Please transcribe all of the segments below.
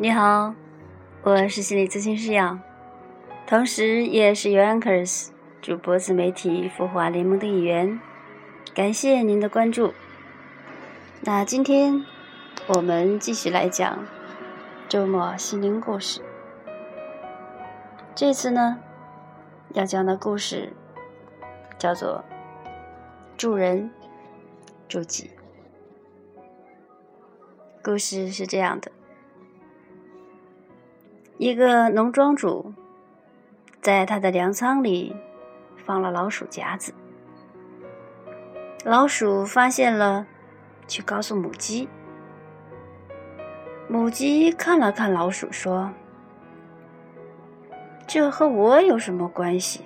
你好，我是心理咨询师杨，同时也是 u Anchors 主播自媒体孵化联盟的一员。感谢您的关注。那今天我们继续来讲周末心灵故事。这次呢，要讲的故事叫做“助人助己”。故事是这样的。一个农庄主在他的粮仓里放了老鼠夹子，老鼠发现了，去告诉母鸡。母鸡看了看老鼠，说：“这和我有什么关系？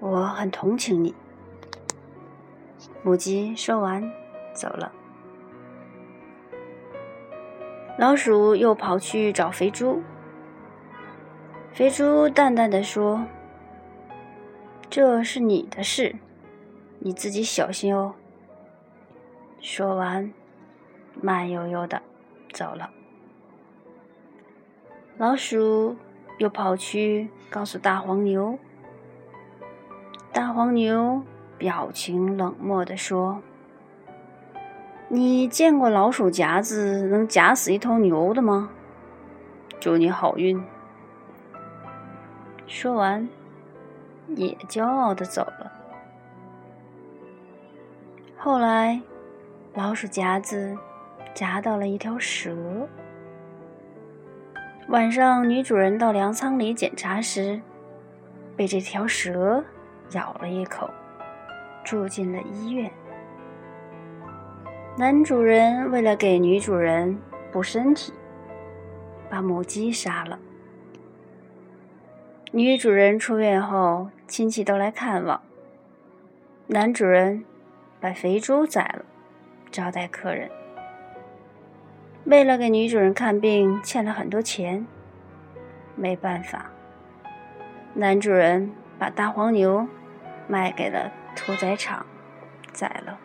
我很同情你。”母鸡说完，走了。老鼠又跑去找肥猪。肥猪淡淡的说：“这是你的事，你自己小心哦。”说完，慢悠悠的走了。老鼠又跑去告诉大黄牛。大黄牛表情冷漠的说。你见过老鼠夹子能夹死一头牛的吗？祝你好运。说完，也骄傲的走了。后来，老鼠夹子夹到了一条蛇。晚上，女主人到粮仓里检查时，被这条蛇咬了一口，住进了医院。男主人为了给女主人补身体，把母鸡杀了。女主人出院后，亲戚都来看望。男主人把肥猪宰了，招待客人。为了给女主人看病，欠了很多钱，没办法，男主人把大黄牛卖给了屠宰场，宰了。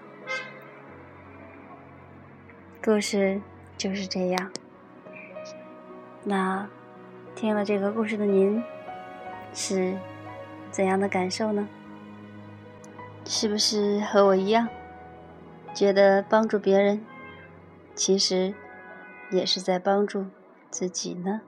故事就是这样。那听了这个故事的您是怎样的感受呢？是不是和我一样，觉得帮助别人其实也是在帮助自己呢？